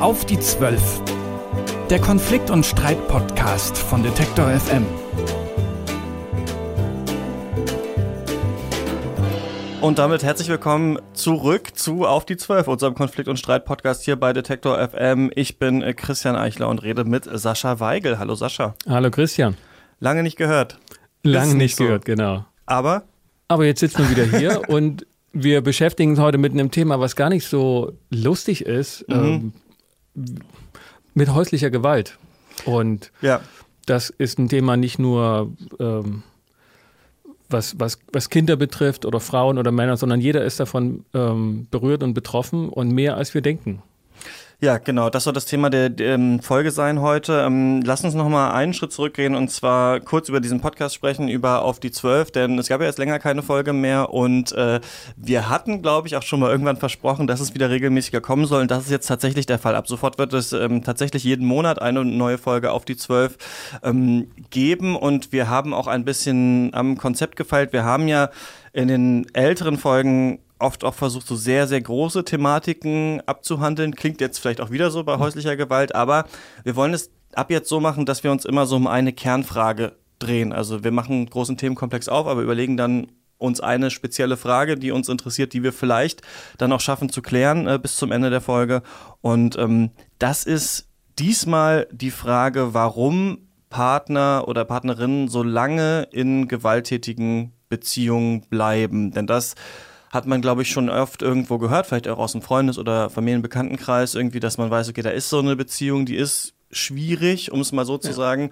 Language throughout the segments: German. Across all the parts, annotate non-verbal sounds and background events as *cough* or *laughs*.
Auf die Zwölf. Der Konflikt- und Streit-Podcast von Detektor FM. Und damit herzlich willkommen zurück zu Auf die Zwölf, unserem Konflikt- und Streit-Podcast hier bei Detektor FM. Ich bin äh, Christian Eichler und rede mit Sascha Weigel. Hallo Sascha. Hallo Christian. Lange nicht gehört. Lange Ist nicht so. gehört, genau. Aber Aber jetzt sitzen wir wieder hier *laughs* und wir beschäftigen uns heute mit einem Thema, was gar nicht so lustig ist, ähm, mit häuslicher Gewalt. Und ja, das ist ein Thema nicht nur, ähm, was, was, was Kinder betrifft oder Frauen oder Männer, sondern jeder ist davon ähm, berührt und betroffen und mehr als wir denken. Ja, genau. Das soll das Thema der, der ähm, Folge sein heute. Ähm, lass uns noch mal einen Schritt zurückgehen und zwar kurz über diesen Podcast sprechen, über Auf die Zwölf, denn es gab ja jetzt länger keine Folge mehr und äh, wir hatten, glaube ich, auch schon mal irgendwann versprochen, dass es wieder regelmäßiger kommen soll und das ist jetzt tatsächlich der Fall. Ab sofort wird es ähm, tatsächlich jeden Monat eine neue Folge Auf die Zwölf ähm, geben und wir haben auch ein bisschen am Konzept gefeilt. Wir haben ja in den älteren Folgen oft auch versucht, so sehr, sehr große Thematiken abzuhandeln. Klingt jetzt vielleicht auch wieder so bei häuslicher Gewalt, aber wir wollen es ab jetzt so machen, dass wir uns immer so um eine Kernfrage drehen. Also wir machen einen großen Themenkomplex auf, aber überlegen dann uns eine spezielle Frage, die uns interessiert, die wir vielleicht dann auch schaffen zu klären äh, bis zum Ende der Folge. Und ähm, das ist diesmal die Frage, warum Partner oder Partnerinnen so lange in gewalttätigen Beziehungen bleiben. Denn das hat man, glaube ich, schon oft irgendwo gehört, vielleicht auch aus dem Freundes- oder Familienbekanntenkreis irgendwie, dass man weiß, okay, da ist so eine Beziehung, die ist schwierig, um es mal so zu sagen.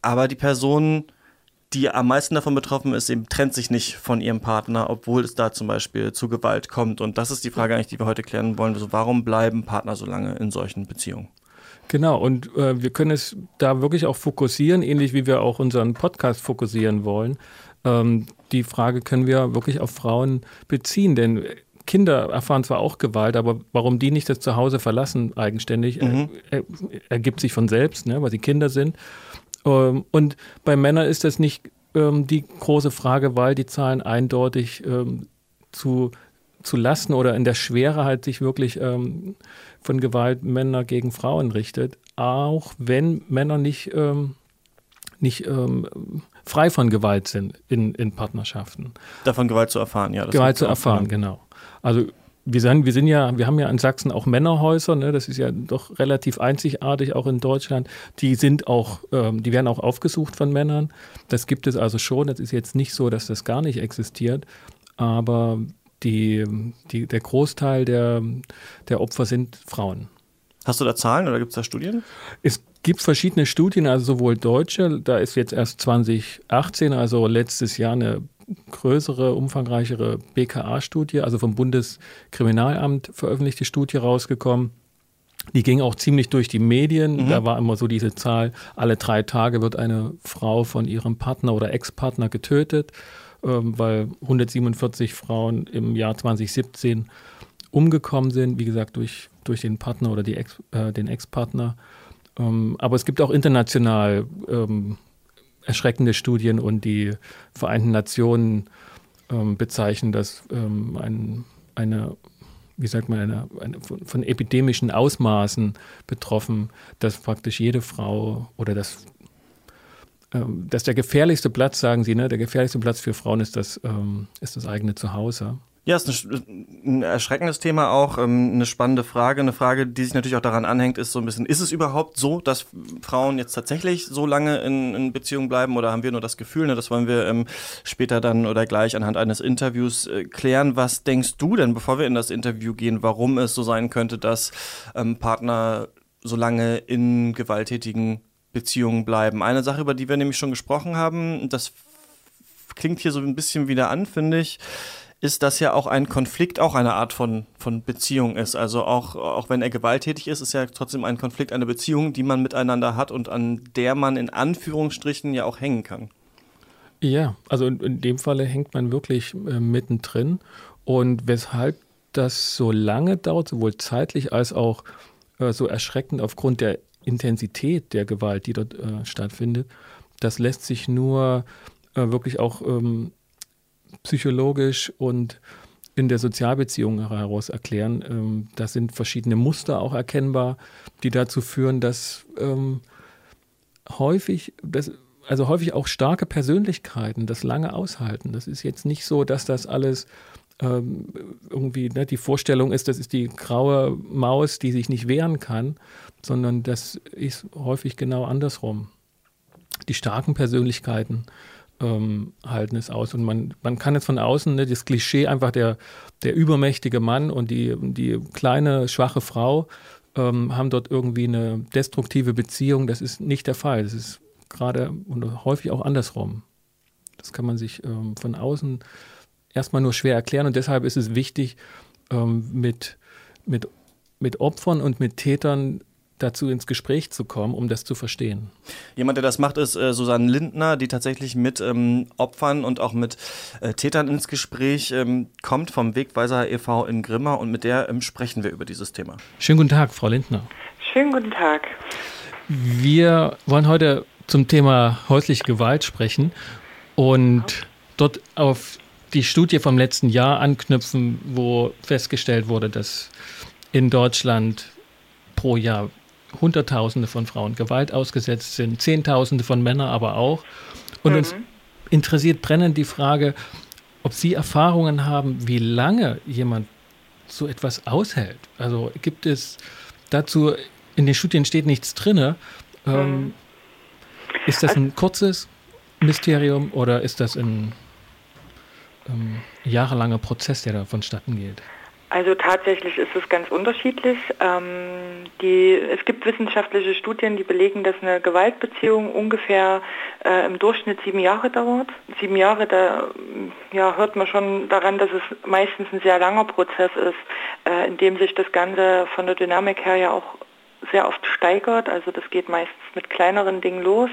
Aber die Person, die am meisten davon betroffen ist, eben trennt sich nicht von ihrem Partner, obwohl es da zum Beispiel zu Gewalt kommt. Und das ist die Frage eigentlich, die wir heute klären wollen. Also warum bleiben Partner so lange in solchen Beziehungen? Genau, und äh, wir können es da wirklich auch fokussieren, ähnlich wie wir auch unseren Podcast fokussieren wollen. Ähm, die Frage können wir wirklich auf Frauen beziehen, denn Kinder erfahren zwar auch Gewalt, aber warum die nicht das Zuhause verlassen eigenständig, äh, äh, ergibt sich von selbst, ne, weil sie Kinder sind. Ähm, und bei Männern ist das nicht ähm, die große Frage, weil die Zahlen eindeutig ähm, zu, zu Lasten oder in der Schwere halt sich wirklich von Gewalt Männer gegen Frauen richtet, auch wenn Männer nicht, nicht frei von Gewalt sind in, in Partnerschaften. Davon Gewalt zu erfahren, ja. Gewalt zu erfahren, genau. Also wir sind, wir sind ja, wir haben ja in Sachsen auch Männerhäuser, ne? das ist ja doch relativ einzigartig auch in Deutschland. Die sind auch, ähm, die werden auch aufgesucht von Männern. Das gibt es also schon. Das ist jetzt nicht so, dass das gar nicht existiert, aber die, die, der Großteil der, der Opfer sind Frauen. Hast du da Zahlen oder gibt es da Studien? Es gibt verschiedene Studien, also sowohl deutsche, da ist jetzt erst 2018, also letztes Jahr eine größere, umfangreichere BKA-Studie, also vom Bundeskriminalamt veröffentlichte Studie rausgekommen. Die ging auch ziemlich durch die Medien. Da war immer so diese Zahl, alle drei Tage wird eine Frau von ihrem Partner oder Ex-Partner getötet, ähm, weil 147 Frauen im Jahr 2017 umgekommen sind, wie gesagt, durch, durch den Partner oder die Ex, äh, den Ex-Partner. Ähm, aber es gibt auch international ähm, erschreckende Studien und die Vereinten Nationen ähm, bezeichnen das ähm, ein, eine, wie sagt man, eine, eine, von, epidemischen Ausmaßen betroffen, dass praktisch jede Frau oder das ähm, dass der gefährlichste Platz, sagen Sie, ne, der gefährlichste Platz für Frauen ist das, ähm, ist das eigene Zuhause. Ja, ist ein, ein erschreckendes Thema auch, ähm, eine spannende Frage. Eine Frage, die sich natürlich auch daran anhängt, ist so ein bisschen, ist es überhaupt so, dass Frauen jetzt tatsächlich so lange in, in Beziehung bleiben oder haben wir nur das Gefühl? Ne? Das wollen wir ähm, später dann oder gleich anhand eines Interviews äh, klären. Was denkst du denn, bevor wir in das Interview gehen, warum es so sein könnte, dass ähm, Partner so lange in gewalttätigen Beziehungen bleiben? Eine Sache, über die wir nämlich schon gesprochen haben, das klingt hier so ein bisschen wieder an, finde ich, ist, dass ja auch ein Konflikt auch eine Art von, von Beziehung ist. Also auch, auch wenn er gewalttätig ist, ist ja trotzdem ein Konflikt eine Beziehung, die man miteinander hat und an der man in Anführungsstrichen ja auch hängen kann. Ja, also in, in dem Falle hängt man wirklich äh, mittendrin. Und weshalb das so lange dauert, sowohl zeitlich als auch äh, so erschreckend aufgrund der Intensität der Gewalt, die dort äh, stattfindet, das lässt sich nur äh, wirklich auch ähm, psychologisch und in der Sozialbeziehung heraus erklären. Ähm, da sind verschiedene Muster auch erkennbar, die dazu führen, dass ähm, häufig, das, also häufig auch starke Persönlichkeiten das lange aushalten. Das ist jetzt nicht so, dass das alles ähm, irgendwie ne, die Vorstellung ist, das ist die graue Maus, die sich nicht wehren kann, sondern das ist häufig genau andersrum. Die starken Persönlichkeiten ähm, halten es aus. Und man, man kann jetzt von außen, ne, das Klischee einfach der, der übermächtige Mann und die, die kleine, schwache Frau ähm, haben dort irgendwie eine destruktive Beziehung. Das ist nicht der Fall. Das ist gerade und häufig auch andersrum. Das kann man sich ähm, von außen erstmal nur schwer erklären und deshalb ist es wichtig, ähm, mit, mit, mit Opfern und mit Tätern dazu ins Gespräch zu kommen, um das zu verstehen. Jemand, der das macht, ist äh, Susanne Lindner, die tatsächlich mit ähm, Opfern und auch mit äh, Tätern ins Gespräch ähm, kommt vom Wegweiser e.V. in Grimma und mit der ähm, sprechen wir über dieses Thema. Schönen guten Tag, Frau Lindner. Schönen guten Tag. Wir wollen heute zum Thema häusliche Gewalt sprechen und dort auf die Studie vom letzten Jahr anknüpfen, wo festgestellt wurde, dass in Deutschland pro Jahr Hunderttausende von Frauen Gewalt ausgesetzt sind, Zehntausende von Männern aber auch. Und mhm. uns interessiert brennend die Frage, ob Sie Erfahrungen haben, wie lange jemand so etwas aushält. Also gibt es dazu, in den Studien steht nichts drin. Ähm, mhm. Ist das ein kurzes Mysterium oder ist das ein ähm, jahrelanger Prozess, der da vonstatten geht? Also tatsächlich ist es ganz unterschiedlich. Ähm, die, es gibt wissenschaftliche Studien, die belegen, dass eine Gewaltbeziehung ungefähr äh, im Durchschnitt sieben Jahre dauert. Sieben Jahre, da ja, hört man schon daran, dass es meistens ein sehr langer Prozess ist, äh, in dem sich das Ganze von der Dynamik her ja auch sehr oft steigert. Also das geht meistens mit kleineren Dingen los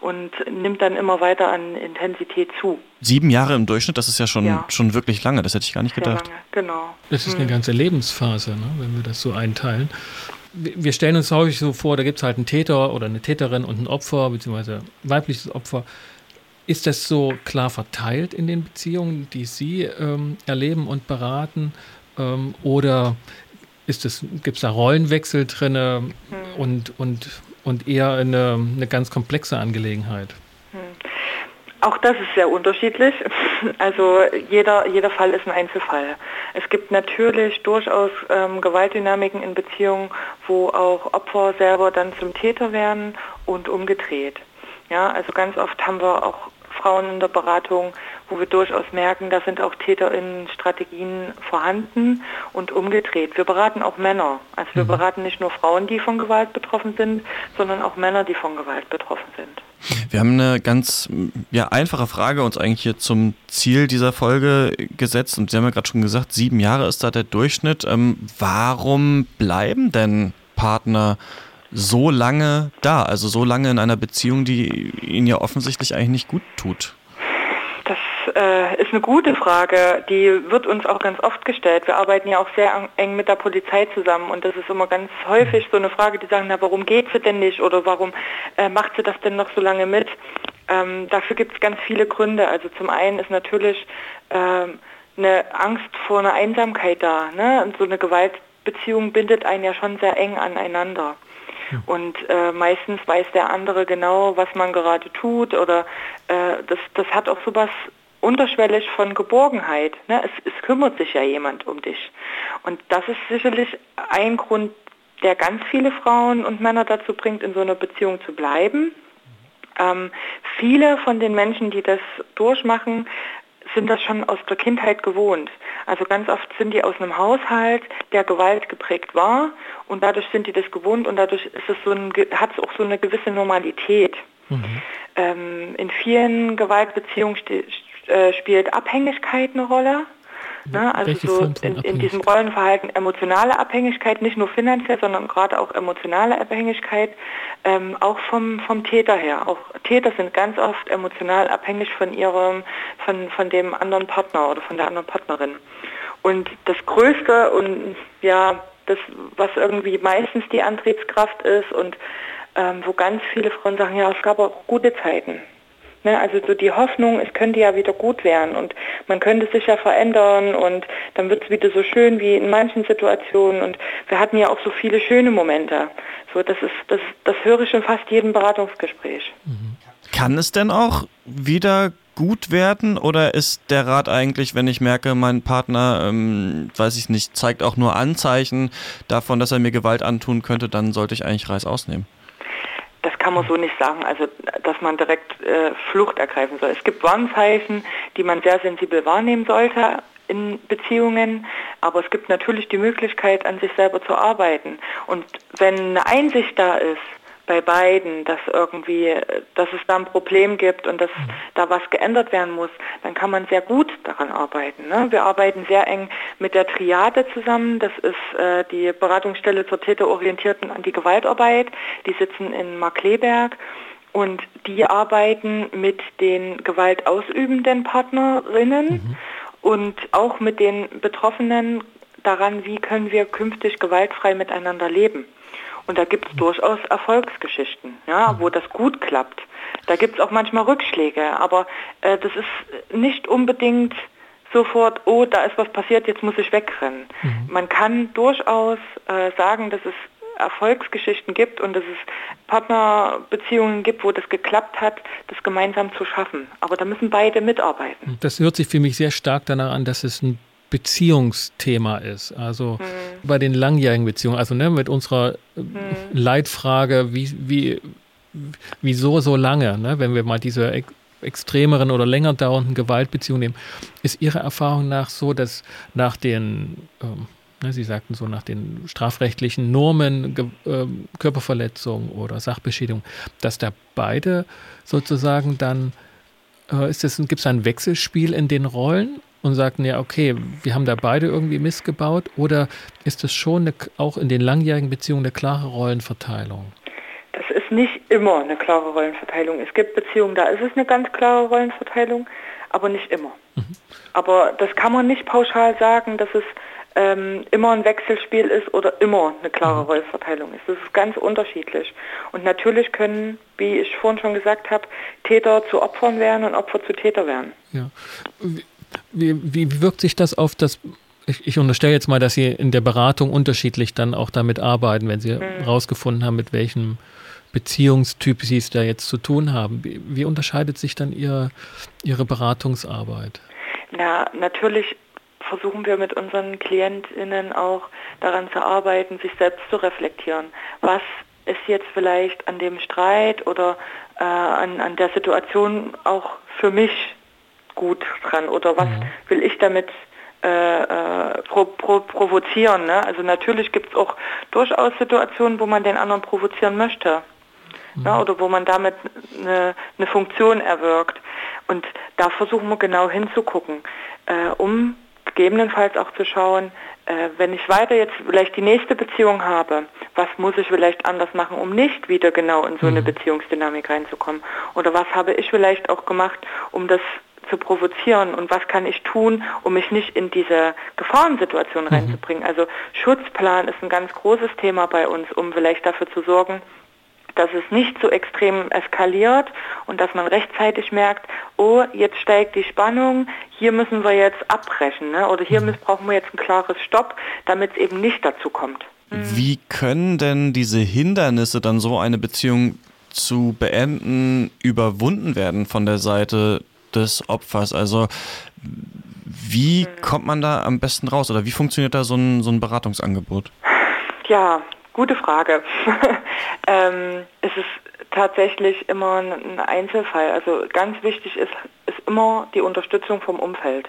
und nimmt dann immer weiter an Intensität zu. Sieben Jahre im Durchschnitt, das ist ja schon, ja. schon wirklich lange, das hätte ich gar nicht gedacht. Lange, genau. Das ist eine hm. ganze Lebensphase, ne, wenn wir das so einteilen. Wir stellen uns häufig so vor, da gibt es halt einen Täter oder eine Täterin und ein Opfer, beziehungsweise ein weibliches Opfer. Ist das so klar verteilt in den Beziehungen, die Sie ähm, erleben und beraten? Ähm, oder gibt es da Rollenwechsel drin hm. und, und, und eher eine, eine ganz komplexe Angelegenheit? Hm. Auch das ist sehr unterschiedlich. *laughs* Also jeder, jeder Fall ist ein Einzelfall. Es gibt natürlich durchaus ähm, Gewaltdynamiken in Beziehungen, wo auch Opfer selber dann zum Täter werden und umgedreht. Ja, also ganz oft haben wir auch Frauen in der Beratung, wo wir durchaus merken, da sind auch TäterInnen-Strategien vorhanden und umgedreht. Wir beraten auch Männer. Also wir mhm. beraten nicht nur Frauen, die von Gewalt betroffen sind, sondern auch Männer, die von Gewalt betroffen sind. Wir haben eine ganz ja, einfache Frage uns eigentlich hier zum Ziel dieser Folge gesetzt und Sie haben ja gerade schon gesagt, sieben Jahre ist da der Durchschnitt. Ähm, warum bleiben denn Partner so lange da, also so lange in einer Beziehung, die ihnen ja offensichtlich eigentlich nicht gut tut? Das äh, ist eine gute Frage. Die wird uns auch ganz oft gestellt. Wir arbeiten ja auch sehr eng mit der Polizei zusammen und das ist immer ganz häufig so eine Frage, die sagen, na warum geht sie denn nicht oder warum äh, macht sie das denn noch so lange mit? Ähm, dafür gibt es ganz viele Gründe. Also zum einen ist natürlich ähm, eine Angst vor einer Einsamkeit da. Ne? Und so eine Gewaltbeziehung bindet einen ja schon sehr eng aneinander. Und äh, meistens weiß der andere genau, was man gerade tut oder äh, das, das hat auch sowas unterschwellig von Geborgenheit. Ne? Es, es kümmert sich ja jemand um dich. Und das ist sicherlich ein Grund, der ganz viele Frauen und Männer dazu bringt, in so einer Beziehung zu bleiben. Ähm, viele von den Menschen, die das durchmachen, sind das schon aus der Kindheit gewohnt. Also ganz oft sind die aus einem Haushalt, der Gewalt geprägt war und dadurch sind die das gewohnt und dadurch ist es so ein, hat es auch so eine gewisse Normalität. Mhm. Ähm, in vielen Gewaltbeziehungen äh, spielt Abhängigkeit eine Rolle. Ne? Also so in, in, diesem Rollenverhalten emotionale Abhängigkeit, nicht nur finanziell, sondern gerade auch emotionale Abhängigkeit, ähm, auch vom, vom Täter her. Auch Täter sind ganz oft emotional abhängig von ihrem, von, von dem anderen Partner oder von der anderen Partnerin. Und das Größte und ja, das, was irgendwie meistens die Antriebskraft ist und ähm, wo ganz viele Frauen sagen, ja, es gab auch gute Zeiten. Ne? Also so die Hoffnung, es könnte ja wieder gut werden und man könnte sich ja verändern und dann wird es wieder so schön wie in manchen Situationen und wir hatten ja auch so viele schöne Momente. So, das ist, das, das höre ich in fast jedem Beratungsgespräch. Mhm. Kann es denn auch wieder gut werden oder ist der Rat eigentlich, wenn ich merke, mein Partner, ähm, weiß ich nicht, zeigt auch nur Anzeichen davon, dass er mir Gewalt antun könnte, dann sollte ich eigentlich Reis ausnehmen? Das kann man so nicht sagen, also dass man direkt äh, Flucht ergreifen soll. Es gibt Warnzeichen, die man sehr sensibel wahrnehmen sollte in Beziehungen, aber es gibt natürlich die Möglichkeit, an sich selber zu arbeiten. Und wenn eine Einsicht da ist, bei beiden, dass irgendwie, dass es da ein Problem gibt und dass mhm. da was geändert werden muss, dann kann man sehr gut daran arbeiten. Ne? Wir arbeiten sehr eng mit der Triade zusammen. Das ist äh, die Beratungsstelle zur täterorientierten Antigewaltarbeit. Die sitzen in Markleberg. Und die arbeiten mit den gewaltausübenden Partnerinnen mhm. und auch mit den Betroffenen daran, wie können wir künftig gewaltfrei miteinander leben. Und da gibt es durchaus Erfolgsgeschichten, ja, wo das gut klappt. Da gibt es auch manchmal Rückschläge, aber äh, das ist nicht unbedingt sofort, oh, da ist was passiert, jetzt muss ich wegrennen. Mhm. Man kann durchaus äh, sagen, dass es Erfolgsgeschichten gibt und dass es Partnerbeziehungen gibt, wo das geklappt hat, das gemeinsam zu schaffen. Aber da müssen beide mitarbeiten. Das hört sich für mich sehr stark danach an, dass es ein Beziehungsthema ist. Also mhm. bei den langjährigen Beziehungen, also ne, mit unserer mhm. Leitfrage, wie, wie, wieso so lange, ne, wenn wir mal diese ex extremeren oder länger dauernden Gewaltbeziehungen nehmen, ist Ihrer Erfahrung nach so, dass nach den, ähm, ne, Sie sagten so, nach den strafrechtlichen Normen, Ge äh, Körperverletzung oder Sachbeschädigung, dass da beide sozusagen dann, äh, gibt es ein Wechselspiel in den Rollen und sagten ja, okay, wir haben da beide irgendwie missgebaut? Oder ist es schon eine, auch in den langjährigen Beziehungen eine klare Rollenverteilung? Das ist nicht immer eine klare Rollenverteilung. Es gibt Beziehungen, da ist es eine ganz klare Rollenverteilung, aber nicht immer. Mhm. Aber das kann man nicht pauschal sagen, dass es ähm, immer ein Wechselspiel ist oder immer eine klare mhm. Rollenverteilung ist. Das ist ganz unterschiedlich. Und natürlich können, wie ich vorhin schon gesagt habe, Täter zu Opfern werden und Opfer zu Täter werden. Ja. Wie, wie wirkt sich das auf das ich, ich, unterstelle jetzt mal, dass Sie in der Beratung unterschiedlich dann auch damit arbeiten, wenn Sie herausgefunden mhm. haben, mit welchem Beziehungstyp Sie es da jetzt zu tun haben. Wie, wie, unterscheidet sich dann Ihre, Ihre Beratungsarbeit? Na, natürlich versuchen wir mit unseren KlientInnen auch daran zu arbeiten, sich selbst zu reflektieren. Was ist jetzt vielleicht an dem Streit oder äh, an, an der Situation auch für mich gut dran oder was mhm. will ich damit äh, äh, pro, pro, provozieren. Ne? Also natürlich gibt es auch durchaus Situationen, wo man den anderen provozieren möchte. Mhm. Ne? Oder wo man damit eine, eine, Funktion erwirkt. Und da versuchen wir genau hinzugucken, äh, um gegebenenfalls auch zu schauen, äh, wenn ich weiter jetzt vielleicht die nächste Beziehung habe, was muss ich vielleicht anders machen, um nicht wieder genau in so eine mhm. Beziehungsdynamik reinzukommen? Oder was habe ich vielleicht auch gemacht, um das zu provozieren und was kann ich tun, um mich nicht in diese Gefahrensituation mhm. reinzubringen. Also Schutzplan ist ein ganz großes Thema bei uns, um vielleicht dafür zu sorgen, dass es nicht so extrem eskaliert und dass man rechtzeitig merkt, oh, jetzt steigt die Spannung, hier müssen wir jetzt abbrechen ne? oder hier mhm. brauchen wir jetzt ein klares Stopp, damit es eben nicht dazu kommt. Wie können denn diese Hindernisse dann so eine Beziehung zu beenden überwunden werden von der Seite des Opfers. Also wie kommt man da am besten raus oder wie funktioniert da so ein, so ein Beratungsangebot? Ja, gute Frage. *laughs* ähm, es ist tatsächlich immer ein Einzelfall. Also ganz wichtig ist, ist immer die Unterstützung vom Umfeld.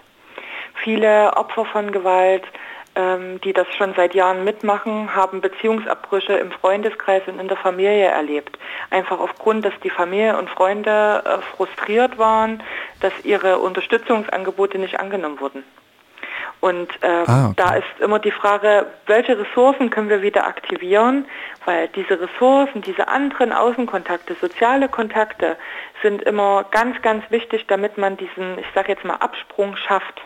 Viele Opfer von Gewalt die das schon seit Jahren mitmachen, haben Beziehungsabbrüche im Freundeskreis und in der Familie erlebt. Einfach aufgrund, dass die Familie und Freunde äh, frustriert waren, dass ihre Unterstützungsangebote nicht angenommen wurden. Und äh, ah, okay. da ist immer die Frage, welche Ressourcen können wir wieder aktivieren, weil diese Ressourcen, diese anderen Außenkontakte, soziale Kontakte sind immer ganz, ganz wichtig, damit man diesen, ich sage jetzt mal, Absprung schafft.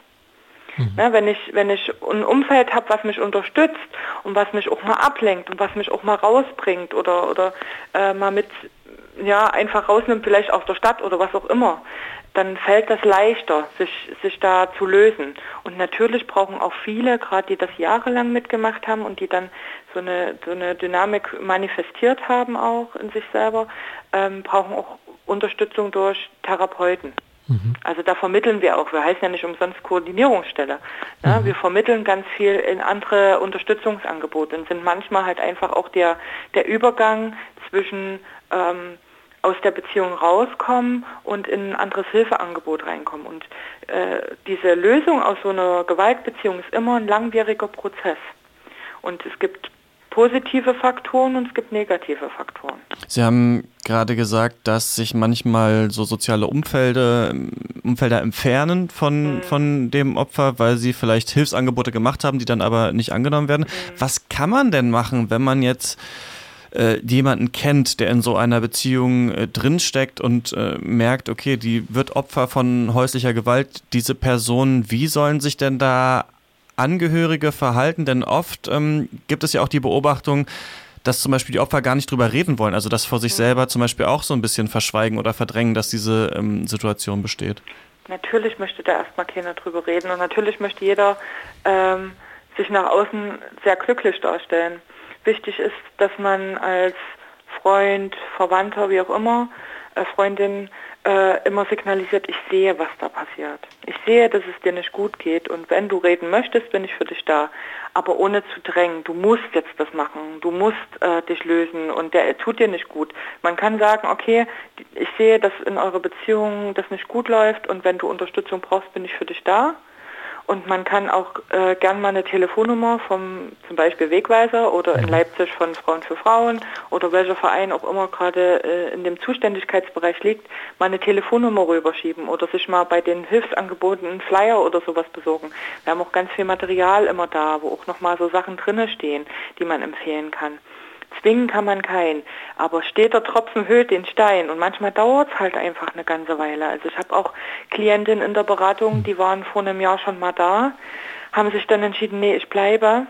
Mhm. Ne, wenn, ich, wenn ich ein Umfeld habe, was mich unterstützt und was mich auch mal ablenkt und was mich auch mal rausbringt oder, oder äh, mal mit ja, einfach rausnimmt, vielleicht aus der Stadt oder was auch immer, dann fällt das leichter, sich, sich da zu lösen. Und natürlich brauchen auch viele, gerade die das jahrelang mitgemacht haben und die dann so eine, so eine Dynamik manifestiert haben auch in sich selber, ähm, brauchen auch Unterstützung durch Therapeuten. Mhm. Also da vermitteln wir auch, wir heißen ja nicht umsonst Koordinierungsstelle. Ne? Mhm. Wir vermitteln ganz viel in andere Unterstützungsangebote und sind manchmal halt einfach auch der, der Übergang zwischen ähm, aus der Beziehung rauskommen und in ein anderes Hilfeangebot reinkommen. Und äh, diese Lösung aus so einer Gewaltbeziehung ist immer ein langwieriger Prozess. Und es gibt positive Faktoren und es gibt negative Faktoren. Sie haben gerade gesagt, dass sich manchmal so soziale Umfelde, Umfelder entfernen von, mhm. von dem Opfer, weil sie vielleicht Hilfsangebote gemacht haben, die dann aber nicht angenommen werden. Mhm. Was kann man denn machen, wenn man jetzt äh, jemanden kennt, der in so einer Beziehung äh, drinsteckt und äh, merkt, okay, die wird Opfer von häuslicher Gewalt, diese Person, wie sollen sich denn da Angehörige verhalten? Denn oft ähm, gibt es ja auch die Beobachtung, dass zum Beispiel die Opfer gar nicht drüber reden wollen, also das vor sich mhm. selber zum Beispiel auch so ein bisschen verschweigen oder verdrängen, dass diese ähm, Situation besteht. Natürlich möchte da erstmal keiner drüber reden und natürlich möchte jeder ähm, sich nach außen sehr glücklich darstellen. Wichtig ist, dass man als Freund, Verwandter, wie auch immer, äh, Freundin äh, immer signalisiert, ich sehe, was da passiert. Ich sehe, dass es dir nicht gut geht und wenn du reden möchtest, bin ich für dich da. Aber ohne zu drängen, du musst jetzt das machen, du musst äh, dich lösen und der tut dir nicht gut. Man kann sagen, okay, ich sehe, dass in eurer Beziehung das nicht gut läuft und wenn du Unterstützung brauchst, bin ich für dich da. Und man kann auch äh, gern mal eine Telefonnummer vom zum Beispiel Wegweiser oder in mhm. Leipzig von Frauen für Frauen oder welcher Verein auch immer gerade äh, in dem Zuständigkeitsbereich liegt, mal eine Telefonnummer rüberschieben oder sich mal bei den Hilfsangeboten einen Flyer oder sowas besorgen. Wir haben auch ganz viel Material immer da, wo auch nochmal so Sachen drinne stehen, die man empfehlen kann. Zwingen kann man keinen, aber steht der Tropfen höhlt den Stein und manchmal dauert es halt einfach eine ganze Weile. Also ich habe auch Klientinnen in der Beratung, die waren vor einem Jahr schon mal da, haben sich dann entschieden, nee, ich bleibe,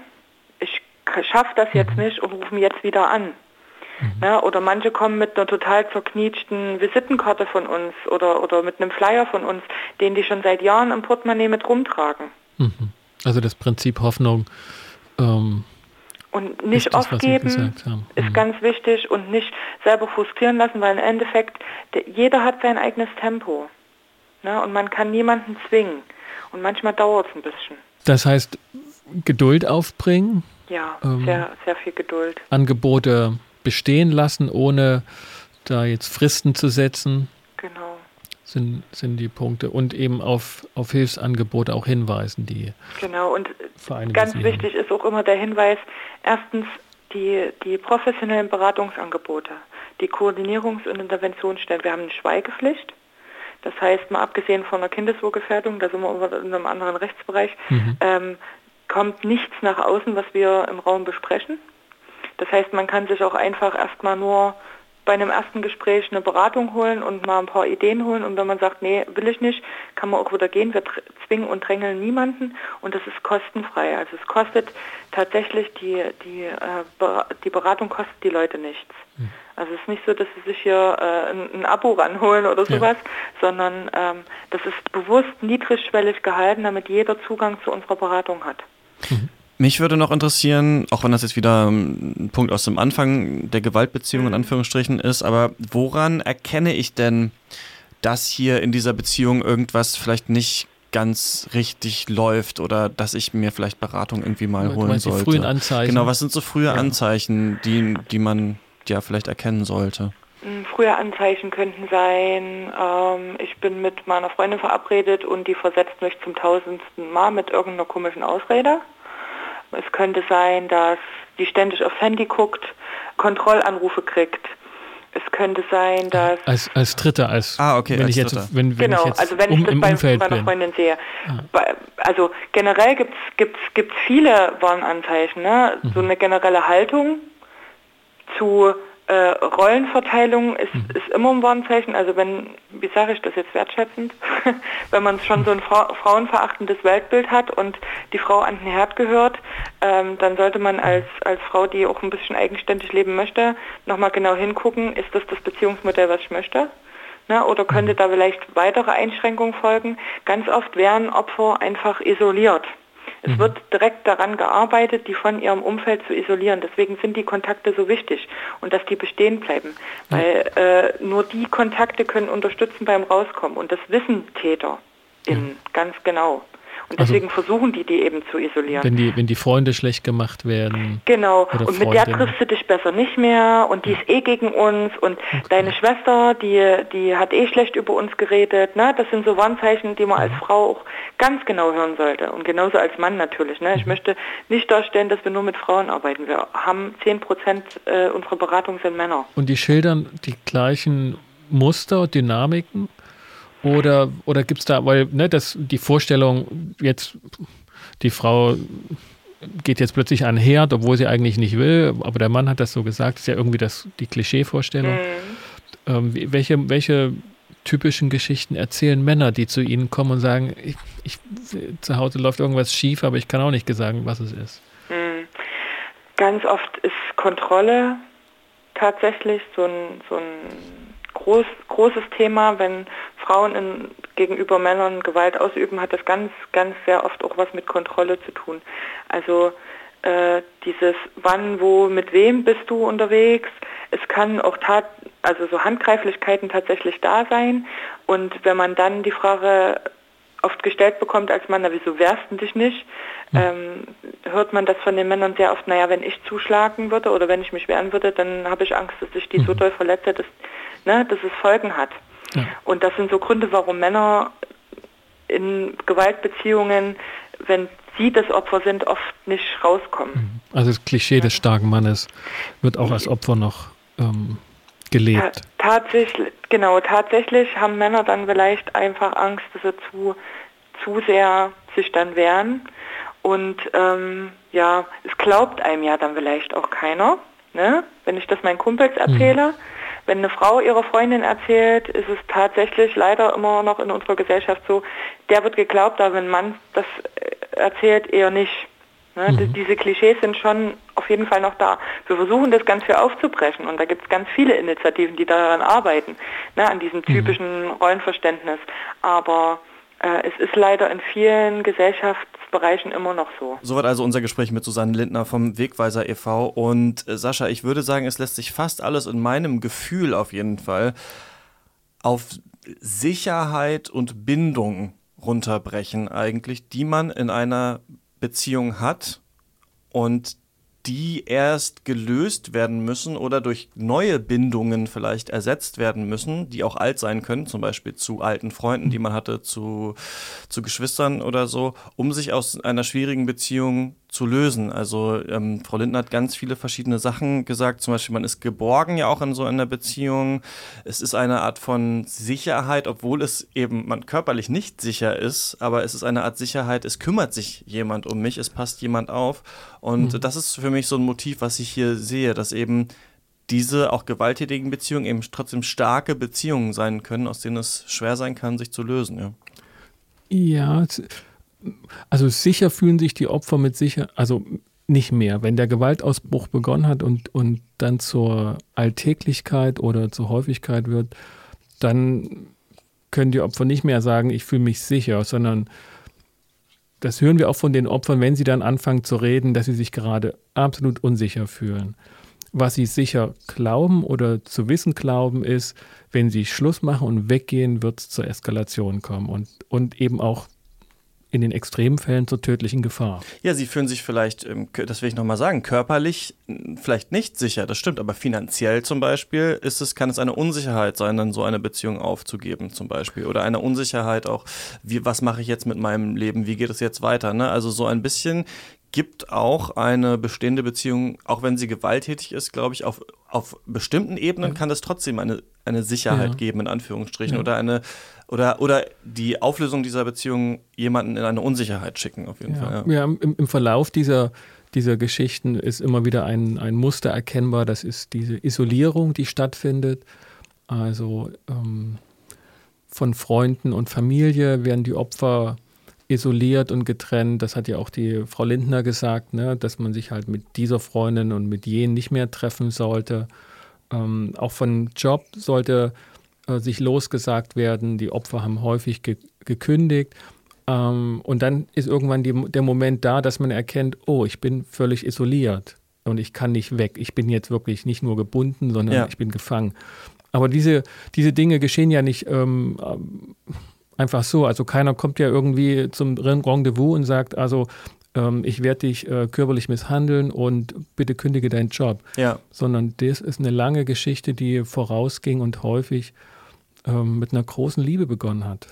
ich schaffe das jetzt nicht und rufen jetzt wieder an. Mhm. Ja, oder manche kommen mit einer total zerknietschten Visitenkarte von uns oder, oder mit einem Flyer von uns, den die schon seit Jahren im Portemonnaie mit rumtragen. Mhm. Also das Prinzip Hoffnung ähm, und nicht das, aufgeben ist mhm. ganz wichtig und nicht selber frustrieren lassen, weil im Endeffekt der, jeder hat sein eigenes Tempo. Ne? Und man kann niemanden zwingen. Und manchmal dauert es ein bisschen. Das heißt, Geduld aufbringen? Ja, ähm, sehr, sehr viel Geduld. Angebote bestehen lassen, ohne da jetzt Fristen zu setzen. Sind, sind die Punkte und eben auf, auf Hilfsangebote auch hinweisen, die Genau, und Vereine ganz wichtig ist auch immer der Hinweis, erstens die, die professionellen Beratungsangebote, die Koordinierungs- und Interventionsstellen. Wir haben eine Schweigepflicht. Das heißt, mal abgesehen von der Kindeswohlgefährdung, da sind wir in einem anderen Rechtsbereich, mhm. ähm, kommt nichts nach außen, was wir im Raum besprechen. Das heißt, man kann sich auch einfach erstmal nur bei einem ersten Gespräch eine Beratung holen und mal ein paar Ideen holen und wenn man sagt, nee, will ich nicht, kann man auch wieder gehen. Wir zwingen und drängeln niemanden und das ist kostenfrei. Also es kostet tatsächlich die, die, äh, die Beratung kostet die Leute nichts. Mhm. Also es ist nicht so, dass sie sich hier äh, ein, ein, Abo ranholen oder sowas, ja. sondern ähm, das ist bewusst niedrigschwellig gehalten, damit jeder Zugang zu unserer Beratung hat. Mhm. Mich würde noch interessieren, auch wenn das jetzt wieder ein Punkt aus dem Anfang der Gewaltbeziehung in. Anführungsstrichen ist, aber woran erkenne ich denn, dass hier in dieser Beziehung irgendwas vielleicht nicht ganz richtig läuft oder dass ich mir vielleicht Beratung irgendwie mal du holen sollte? Die frühen Anzeichen. Genau, was sind so frühe ja. Anzeichen, die, die man ja vielleicht erkennen sollte? Frühe Anzeichen könnten sein, ähm, ich bin mit meiner Freundin verabredet und die versetzt mich zum tausendsten Mal mit irgendeiner komischen Ausrede. Es könnte sein, dass die ständig aufs Handy guckt, Kontrollanrufe kriegt. Es könnte sein, dass als, als Dritter, als ah, okay, wenn als ich jetzt, wenn, wenn genau, ich jetzt also wenn ich das bei Umfeld meiner bin. Freundin sehe. Ah. Also generell gibt es gibt's, gibt's viele Warnanzeichen. Ne? Mhm. So eine generelle Haltung zu äh, Rollenverteilung ist, mhm. ist immer ein Warnzeichen. Also wenn, wie sage ich das jetzt wertschätzend, *laughs* wenn man schon so ein Fra frauenverachtendes Weltbild hat und die Frau an den Herd gehört, ähm, dann sollte man als, als Frau, die auch ein bisschen eigenständig leben möchte, nochmal genau hingucken, ist das das Beziehungsmodell, was ich möchte? Ne, oder könnte mhm. da vielleicht weitere Einschränkungen folgen? Ganz oft werden Opfer einfach isoliert. Es mhm. wird direkt daran gearbeitet, die von ihrem Umfeld zu isolieren. Deswegen sind die Kontakte so wichtig und dass die bestehen bleiben. Weil äh, nur die Kontakte können unterstützen beim Rauskommen. Und das wissen Täter in ganz genau. Und also deswegen also, versuchen die, die eben zu isolieren. Wenn die, wenn die Freunde schlecht gemacht werden. Genau. Und mit der triffst du dich besser nicht mehr und die ist eh gegen uns und okay. deine Schwester, die, die hat eh schlecht über uns geredet. Ne? Das sind so Warnzeichen, die man als Frau auch ganz genau hören sollte. Und genauso als Mann natürlich. Ne? Ich mhm. möchte nicht darstellen, dass wir nur mit Frauen arbeiten. Wir haben 10 Prozent äh, unserer Beratung sind Männer. Und die schildern die gleichen Muster, Dynamiken? Oder, oder gibt es da, weil ne, das, die Vorstellung, jetzt die Frau geht jetzt plötzlich an Herd, obwohl sie eigentlich nicht will, aber der Mann hat das so gesagt, ist ja irgendwie das, die Klischeevorstellung. Mhm. Ähm, welche, welche typischen Geschichten erzählen Männer, die zu ihnen kommen und sagen, ich, ich, zu Hause läuft irgendwas schief, aber ich kann auch nicht sagen, was es ist? Mhm. Ganz oft ist Kontrolle tatsächlich so ein, so ein groß, großes Thema, wenn Frauen in, gegenüber Männern Gewalt ausüben, hat das ganz, ganz sehr oft auch was mit Kontrolle zu tun. Also äh, dieses wann, wo, mit wem bist du unterwegs. Es kann auch tat, also so Handgreiflichkeiten tatsächlich da sein. Und wenn man dann die Frage oft gestellt bekommt als Mann, na wieso wehrst du dich nicht, hm. ähm, hört man das von den Männern sehr oft, naja, wenn ich zuschlagen würde oder wenn ich mich wehren würde, dann habe ich Angst, dass ich die so hm. doll verletze, dass ne, dass es Folgen hat. Ja. Und das sind so Gründe, warum Männer in Gewaltbeziehungen, wenn sie das Opfer sind, oft nicht rauskommen. Mhm. Also das Klischee ja. des starken Mannes wird auch als Opfer noch ähm, gelebt. Ta tatsächlich, genau, tatsächlich haben Männer dann vielleicht einfach Angst, dass sie zu, zu sehr sich dann wehren. Und ähm, ja, es glaubt einem ja dann vielleicht auch keiner. Ne? Wenn ich das meinen Kumpels erzähle, mhm. Wenn eine Frau ihrer Freundin erzählt, ist es tatsächlich leider immer noch in unserer Gesellschaft so, der wird geglaubt, aber wenn ein Mann das äh, erzählt, eher nicht. Ne? Mhm. Diese Klischees sind schon auf jeden Fall noch da. Wir versuchen das ganz viel aufzubrechen und da gibt es ganz viele Initiativen, die daran arbeiten, ne? an diesem mhm. typischen Rollenverständnis. Aber äh, es ist leider in vielen Gesellschaftsbereichen immer noch so. Soweit also unser Gespräch mit Susanne Lindner vom Wegweiser e.V. Und äh, Sascha, ich würde sagen, es lässt sich fast alles in meinem Gefühl auf jeden Fall auf Sicherheit und Bindung runterbrechen eigentlich, die man in einer Beziehung hat und die erst gelöst werden müssen oder durch neue Bindungen vielleicht ersetzt werden müssen, die auch alt sein können, zum Beispiel zu alten Freunden, die man hatte, zu, zu Geschwistern oder so, um sich aus einer schwierigen Beziehung zu lösen. Also ähm, Frau Lindner hat ganz viele verschiedene Sachen gesagt. Zum Beispiel, man ist geborgen ja auch in so einer Beziehung. Es ist eine Art von Sicherheit, obwohl es eben man körperlich nicht sicher ist, aber es ist eine Art Sicherheit, es kümmert sich jemand um mich, es passt jemand auf. Und mhm. das ist für mich so ein Motiv, was ich hier sehe, dass eben diese auch gewalttätigen Beziehungen eben trotzdem starke Beziehungen sein können, aus denen es schwer sein kann, sich zu lösen. Ja, ja also sicher fühlen sich die Opfer mit sicher, also nicht mehr. Wenn der Gewaltausbruch begonnen hat und, und dann zur Alltäglichkeit oder zur Häufigkeit wird, dann können die Opfer nicht mehr sagen, ich fühle mich sicher, sondern das hören wir auch von den Opfern, wenn sie dann anfangen zu reden, dass sie sich gerade absolut unsicher fühlen. Was sie sicher glauben oder zu wissen glauben, ist, wenn sie Schluss machen und weggehen, wird es zur Eskalation kommen und, und eben auch in den extremen Fällen zur tödlichen Gefahr. Ja, sie fühlen sich vielleicht, ähm, das will ich nochmal sagen, körperlich vielleicht nicht sicher, das stimmt, aber finanziell zum Beispiel ist es, kann es eine Unsicherheit sein, dann so eine Beziehung aufzugeben zum Beispiel. Oder eine Unsicherheit auch, wie, was mache ich jetzt mit meinem Leben, wie geht es jetzt weiter? Ne? Also so ein bisschen gibt auch eine bestehende Beziehung, auch wenn sie gewalttätig ist, glaube ich, auf, auf bestimmten Ebenen kann es trotzdem eine, eine Sicherheit ja. geben, in Anführungsstrichen, ja. oder eine oder, oder die Auflösung dieser Beziehung jemanden in eine Unsicherheit schicken, auf jeden Fall. Ja, im, im Verlauf dieser dieser Geschichten ist immer wieder ein, ein Muster erkennbar. Das ist diese Isolierung, die stattfindet. Also ähm, von Freunden und Familie werden die Opfer isoliert und getrennt. Das hat ja auch die Frau Lindner gesagt, ne, dass man sich halt mit dieser Freundin und mit jenen nicht mehr treffen sollte. Ähm, auch von Job sollte äh, sich losgesagt werden. Die Opfer haben häufig ge gekündigt. Ähm, und dann ist irgendwann die, der Moment da, dass man erkennt, oh, ich bin völlig isoliert und ich kann nicht weg. Ich bin jetzt wirklich nicht nur gebunden, sondern ja. ich bin gefangen. Aber diese, diese Dinge geschehen ja nicht ähm, einfach so. Also keiner kommt ja irgendwie zum Rendezvous und sagt, also ähm, ich werde dich äh, körperlich misshandeln und bitte kündige deinen Job. Ja. Sondern das ist eine lange Geschichte, die vorausging und häufig ähm, mit einer großen Liebe begonnen hat.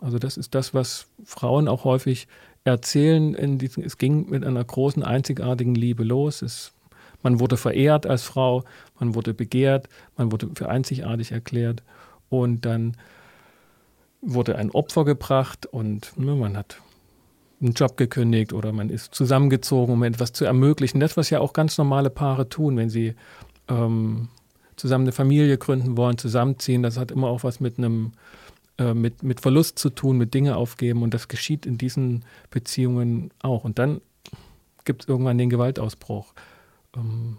Also das ist das, was Frauen auch häufig erzählen. Diesen, es ging mit einer großen, einzigartigen Liebe los. Es, man wurde verehrt als Frau, man wurde begehrt, man wurde für einzigartig erklärt und dann wurde ein Opfer gebracht und ne, man hat einen Job gekündigt oder man ist zusammengezogen, um etwas zu ermöglichen. Das, was ja auch ganz normale Paare tun, wenn sie ähm, zusammen eine Familie gründen wollen, zusammenziehen, das hat immer auch was mit einem äh, mit, mit Verlust zu tun, mit Dinge aufgeben und das geschieht in diesen Beziehungen auch. Und dann gibt es irgendwann den Gewaltausbruch. Ähm,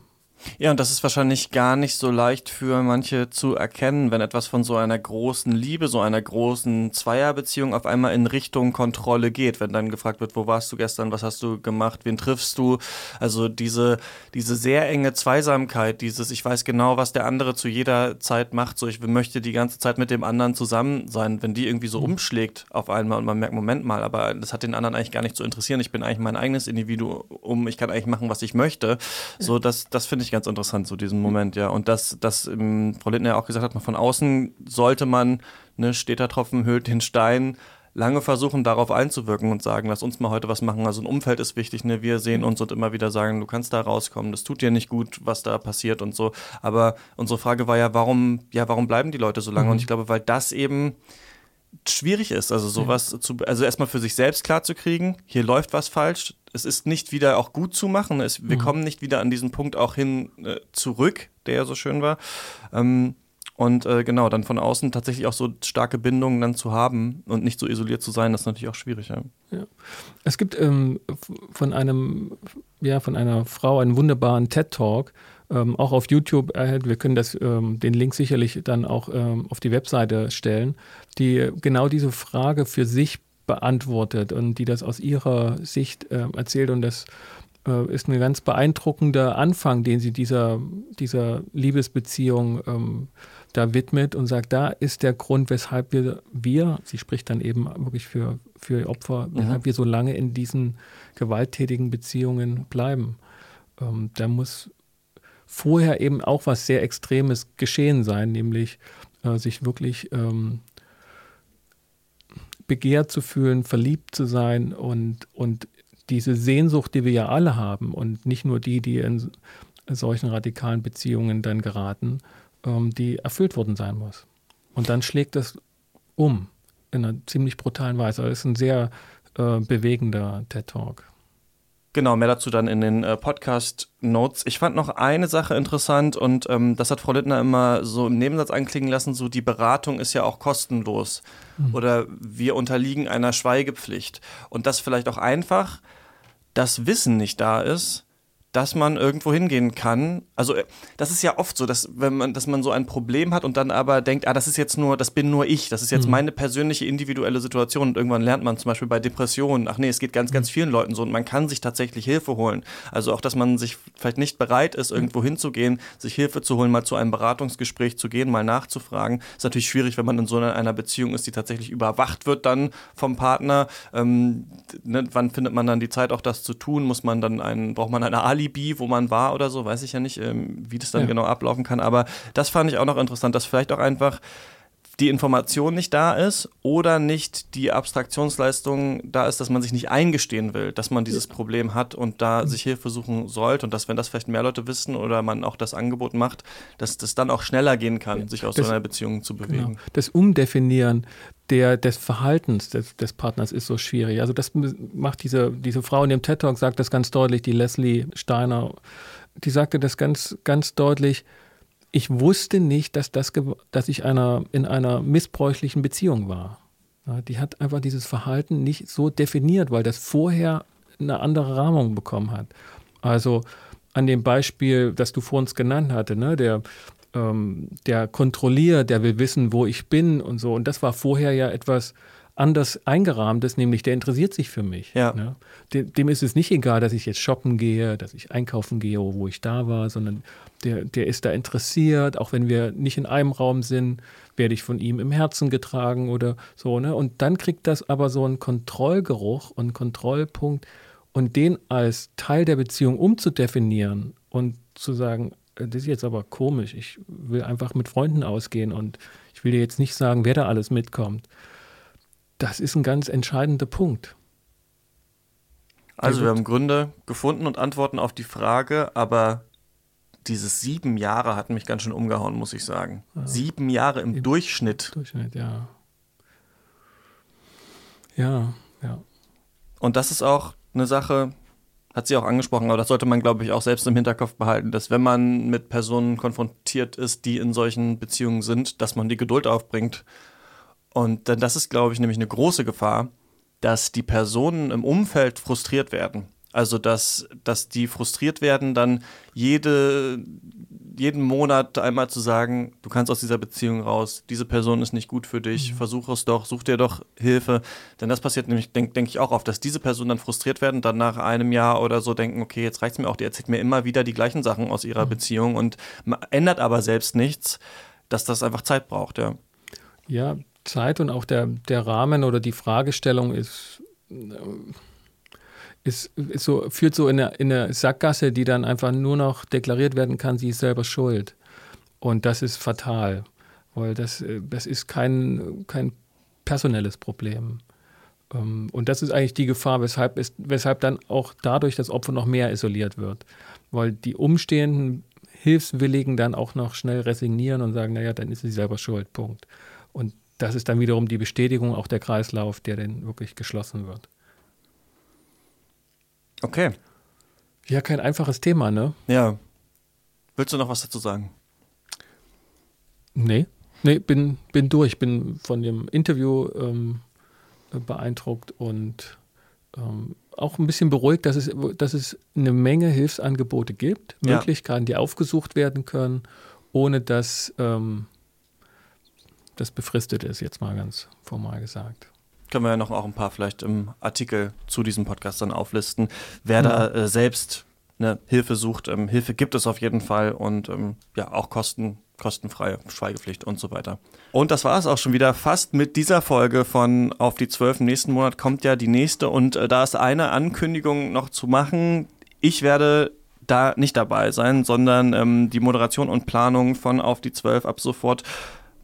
ja, und das ist wahrscheinlich gar nicht so leicht für manche zu erkennen, wenn etwas von so einer großen Liebe, so einer großen Zweierbeziehung auf einmal in Richtung Kontrolle geht. Wenn dann gefragt wird, wo warst du gestern, was hast du gemacht, wen triffst du? Also diese, diese sehr enge Zweisamkeit, dieses, ich weiß genau, was der andere zu jeder Zeit macht, so ich möchte die ganze Zeit mit dem anderen zusammen sein, wenn die irgendwie so mhm. umschlägt auf einmal und man merkt, Moment mal, aber das hat den anderen eigentlich gar nicht zu interessieren. Ich bin eigentlich mein eigenes Individuum, ich kann eigentlich machen, was ich möchte. So, das, das finde ich ich ganz interessant, so diesen Moment, ja. Und das, das ähm, Frau Lindner ja auch gesagt hat, von außen sollte man, ne, steht der Tropfen, höhlt den Stein, lange versuchen, darauf einzuwirken und sagen, lass uns mal heute was machen. Also ein Umfeld ist wichtig, ne? Wir sehen uns und immer wieder sagen, du kannst da rauskommen, das tut dir nicht gut, was da passiert und so. Aber unsere Frage war ja, warum, ja, warum bleiben die Leute so lange? Mhm. Und ich glaube, weil das eben schwierig ist, also sowas ja. zu, also erstmal für sich selbst klar zu kriegen, hier läuft was falsch, es ist nicht wieder auch gut zu machen, es, wir mhm. kommen nicht wieder an diesen Punkt auch hin äh, zurück, der ja so schön war. Ähm, und äh, genau, dann von außen tatsächlich auch so starke Bindungen dann zu haben und nicht so isoliert zu sein, das ist natürlich auch schwierig. Ja. ja. Es gibt ähm, von einem, ja, von einer Frau einen wunderbaren TED-Talk, ähm, auch auf YouTube erhält. Wir können das, ähm, den Link sicherlich dann auch ähm, auf die Webseite stellen, die genau diese Frage für sich beantwortet und die das aus ihrer Sicht äh, erzählt. Und das äh, ist ein ganz beeindruckender Anfang, den sie dieser, dieser Liebesbeziehung ähm, da widmet und sagt, da ist der Grund, weshalb wir, wir sie spricht dann eben wirklich für, für Opfer, mhm. weshalb wir so lange in diesen gewalttätigen Beziehungen bleiben. Ähm, da muss vorher eben auch was sehr Extremes geschehen sein, nämlich äh, sich wirklich ähm, begehrt zu fühlen, verliebt zu sein und, und diese Sehnsucht, die wir ja alle haben und nicht nur die, die in solchen radikalen Beziehungen dann geraten, ähm, die erfüllt worden sein muss. Und dann schlägt das um in einer ziemlich brutalen Weise. Das ist ein sehr äh, bewegender TED-Talk. Genau, mehr dazu dann in den äh, Podcast-Notes. Ich fand noch eine Sache interessant und ähm, das hat Frau Littner immer so im Nebensatz anklingen lassen, so die Beratung ist ja auch kostenlos mhm. oder wir unterliegen einer Schweigepflicht und das vielleicht auch einfach das Wissen nicht da ist, dass man irgendwo hingehen kann. Also äh, das ist ja oft so, dass wenn man, dass man so ein Problem hat und dann aber denkt, ah, das ist jetzt nur, das bin nur ich, das ist jetzt mhm. meine persönliche individuelle Situation und irgendwann lernt man zum Beispiel bei Depressionen, ach nee, es geht ganz, ganz mhm. vielen Leuten so und man kann sich tatsächlich Hilfe holen. Also auch, dass man sich vielleicht nicht bereit ist, irgendwo hinzugehen, sich Hilfe zu holen, mal zu einem Beratungsgespräch zu gehen, mal nachzufragen, ist natürlich schwierig, wenn man in so einer Beziehung ist, die tatsächlich überwacht wird dann vom Partner. Ähm, ne, wann findet man dann die Zeit, auch das zu tun? Muss man dann einen, braucht man eine Ali Alibi, wo man war oder so, weiß ich ja nicht, ähm, wie das dann ja. genau ablaufen kann. Aber das fand ich auch noch interessant, dass vielleicht auch einfach die Information nicht da ist oder nicht die Abstraktionsleistung da ist, dass man sich nicht eingestehen will, dass man dieses Problem hat und da sich Hilfe suchen sollte und dass, wenn das vielleicht mehr Leute wissen oder man auch das Angebot macht, dass das dann auch schneller gehen kann, sich aus das, so einer Beziehung zu bewegen. Genau. Das Umdefinieren der, des Verhaltens des, des, Partners ist so schwierig. Also das macht diese, diese Frau in dem TED Talk, sagt das ganz deutlich, die Leslie Steiner, die sagte das ganz, ganz deutlich, ich wusste nicht, dass, das, dass ich einer, in einer missbräuchlichen Beziehung war. Die hat einfach dieses Verhalten nicht so definiert, weil das vorher eine andere Rahmung bekommen hat. Also an dem Beispiel, das du vor uns genannt hatte, ne, der, ähm, der kontrolliert, der will wissen, wo ich bin und so. Und das war vorher ja etwas anders eingerahmtes, nämlich der interessiert sich für mich. Ja. Ne? Dem, dem, ist es nicht egal, dass ich jetzt shoppen gehe, dass ich einkaufen gehe, wo ich da war, sondern der, der ist da interessiert, auch wenn wir nicht in einem Raum sind, werde ich von ihm im Herzen getragen oder so. Ne? Und dann kriegt das aber so einen Kontrollgeruch und Kontrollpunkt und den als Teil der Beziehung umzudefinieren und zu sagen, äh, das ist jetzt aber komisch, ich will einfach mit Freunden ausgehen und ich will dir jetzt nicht sagen, wer da alles mitkommt. Das ist ein ganz entscheidender Punkt. Also wir haben Gründe gefunden und Antworten auf die Frage, aber dieses sieben Jahre hat mich ganz schön umgehauen, muss ich sagen. Ja. Sieben Jahre im, Im Durchschnitt. Durchschnitt, ja. Ja, ja. Und das ist auch eine Sache, hat sie auch angesprochen, aber das sollte man, glaube ich, auch selbst im Hinterkopf behalten, dass wenn man mit Personen konfrontiert ist, die in solchen Beziehungen sind, dass man die Geduld aufbringt. Und dann das ist, glaube ich, nämlich eine große Gefahr, dass die Personen im Umfeld frustriert werden. Also, dass, dass die frustriert werden, dann jede, jeden Monat einmal zu sagen, du kannst aus dieser Beziehung raus, diese Person ist nicht gut für dich, mhm. versuch es doch, such dir doch Hilfe. Denn das passiert nämlich, denke denk ich auch oft, dass diese Personen dann frustriert werden, dann nach einem Jahr oder so denken, okay, jetzt reicht es mir auch, die erzählt mir immer wieder die gleichen Sachen aus ihrer mhm. Beziehung und ändert aber selbst nichts, dass das einfach Zeit braucht, ja. Ja, Zeit und auch der, der Rahmen oder die Fragestellung ist. Ist, ist so, führt so in eine, in eine Sackgasse, die dann einfach nur noch deklariert werden kann, sie ist selber schuld. Und das ist fatal, weil das, äh, das ist kein, kein personelles Problem. Ähm, und das ist eigentlich die Gefahr, weshalb, ist, weshalb dann auch dadurch das Opfer noch mehr isoliert wird. Weil die umstehenden Hilfswilligen dann auch noch schnell resignieren und sagen, naja, dann ist sie selber schuld, Punkt. Und das ist dann wiederum die Bestätigung, auch der Kreislauf, der dann wirklich geschlossen wird. Okay. Ja, kein einfaches Thema, ne? Ja. Willst du noch was dazu sagen? Nee. Nee, bin, bin durch. Bin von dem Interview ähm, beeindruckt und ähm, auch ein bisschen beruhigt, dass es, dass es eine Menge Hilfsangebote gibt, ja. Möglichkeiten, die aufgesucht werden können, ohne dass ähm, das befristet ist, jetzt mal ganz formal gesagt können wir ja noch auch ein paar vielleicht im Artikel zu diesem Podcast dann auflisten, wer mhm. da äh, selbst eine Hilfe sucht. Ähm, Hilfe gibt es auf jeden Fall und ähm, ja, auch Kosten, kostenfreie Schweigepflicht und so weiter. Und das war es auch schon wieder fast mit dieser Folge von Auf die Zwölf. Im nächsten Monat kommt ja die nächste und äh, da ist eine Ankündigung noch zu machen. Ich werde da nicht dabei sein, sondern ähm, die Moderation und Planung von Auf die Zwölf ab sofort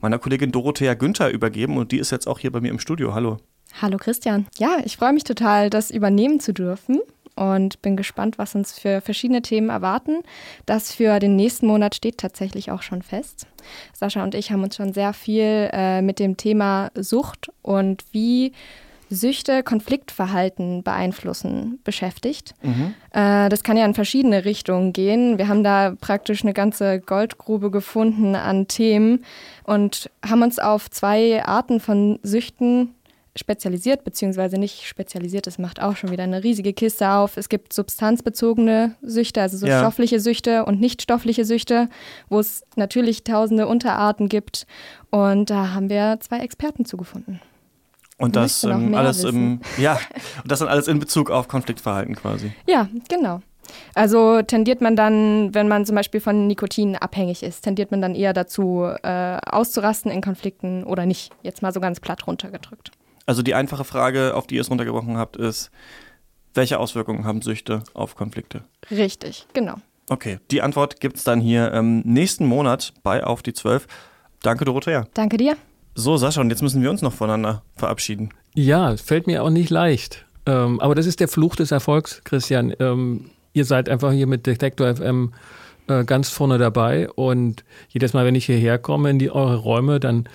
meiner Kollegin Dorothea Günther übergeben und die ist jetzt auch hier bei mir im Studio. Hallo. Hallo Christian. Ja, ich freue mich total, das übernehmen zu dürfen und bin gespannt, was uns für verschiedene Themen erwarten. Das für den nächsten Monat steht tatsächlich auch schon fest. Sascha und ich haben uns schon sehr viel äh, mit dem Thema Sucht und wie Süchte Konfliktverhalten beeinflussen beschäftigt. Mhm. Äh, das kann ja in verschiedene Richtungen gehen. Wir haben da praktisch eine ganze Goldgrube gefunden an Themen und haben uns auf zwei Arten von Süchten spezialisiert, beziehungsweise nicht spezialisiert, das macht auch schon wieder eine riesige Kiste auf. Es gibt substanzbezogene Süchte, also so ja. stoffliche Süchte und nicht stoffliche Süchte, wo es natürlich tausende Unterarten gibt. Und da haben wir zwei Experten zugefunden. Und das ähm, alles im, ja, *laughs* und das dann alles in Bezug auf Konfliktverhalten quasi. Ja, genau. Also tendiert man dann, wenn man zum Beispiel von Nikotin abhängig ist, tendiert man dann eher dazu, äh, auszurasten in Konflikten oder nicht. Jetzt mal so ganz platt runtergedrückt. Also die einfache Frage, auf die ihr es runtergebrochen habt, ist, welche Auswirkungen haben Süchte auf Konflikte? Richtig, genau. Okay, die Antwort gibt es dann hier ähm, nächsten Monat bei Auf die 12. Danke, Dorothea. Danke dir. So, Sascha, und jetzt müssen wir uns noch voneinander verabschieden. Ja, fällt mir auch nicht leicht. Ähm, aber das ist der Fluch des Erfolgs, Christian. Ähm, ihr seid einfach hier mit Detektor FM äh, ganz vorne dabei und jedes Mal, wenn ich hierher komme in die eure Räume, dann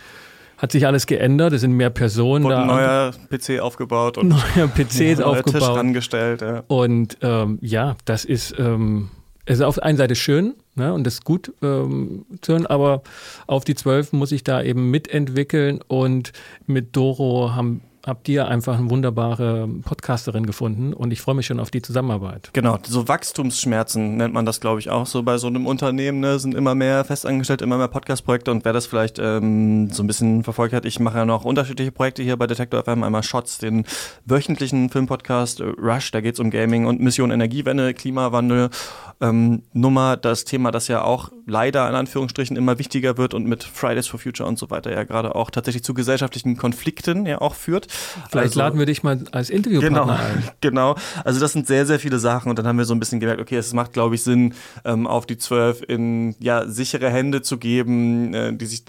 hat sich alles geändert. Es sind mehr Personen Wurde da. ein neuer PC aufgebaut und *laughs* neuer PC *laughs* neuer aufgebaut. Tisch rangestellt. Ja. Und ähm, ja, das ist, ähm, es ist auf der einen Seite schön ne, und das ist gut ähm, zu hören, aber auf die zwölf muss ich da eben mitentwickeln. Und mit Doro haben habt ihr einfach eine wunderbare Podcasterin gefunden und ich freue mich schon auf die Zusammenarbeit. Genau, so Wachstumsschmerzen nennt man das, glaube ich, auch so bei so einem Unternehmen. Ne? Sind immer mehr festangestellt, immer mehr Podcast-Projekte und wer das vielleicht ähm, so ein bisschen verfolgt hat, ich mache ja noch unterschiedliche Projekte hier bei Detektor FM. Einmal Shots, den wöchentlichen Filmpodcast äh, Rush, da geht es um Gaming und Mission Energiewende, Klimawandel. Ähm, Nummer, das Thema, das ja auch leider in Anführungsstrichen immer wichtiger wird und mit Fridays for Future und so weiter ja gerade auch tatsächlich zu gesellschaftlichen Konflikten ja auch führt. Vielleicht Also- laden wir dich mal als Interviewpartner Genau, ein. *laughs* genau. Also das sind sehr, sehr viele Sachen und dann haben wir so ein bisschen gemerkt, okay, es macht, glaube ich, Sinn, ähm, auf die zwölf in ja sichere Hände zu geben, äh, die sich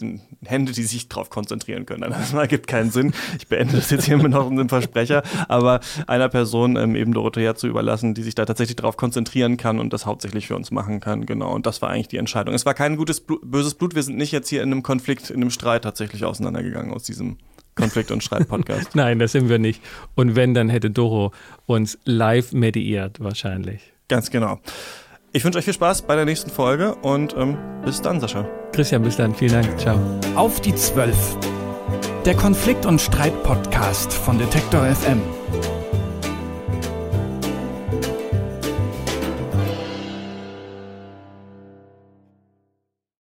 Hände, die sich darauf konzentrieren können. *laughs* Das ergibt keinen Sinn. Ich beende das jetzt hier mit noch einem Versprecher, aber einer Person ähm, eben Dorothea zu überlassen, die sich da tatsächlich darauf konzentrieren kann und das hauptsächlich für uns machen kann. Genau. Und das war eigentlich die Entscheidung. Es war kein gutes, böses Blut. Wir sind nicht jetzt hier in einem Konflikt, in einem Streit tatsächlich auseinandergegangen aus diesem Konflikt- und Streit-Podcast. *laughs* Nein, das sind wir nicht. Und wenn, dann hätte Doro uns live mediiert wahrscheinlich. Ganz genau. Ich wünsche euch viel Spaß bei der nächsten Folge und ähm, bis dann, Sascha. Christian, bis dann. Vielen Dank. Ciao. Auf die Zwölf. Der Konflikt- und Streit-Podcast von Detektor FM.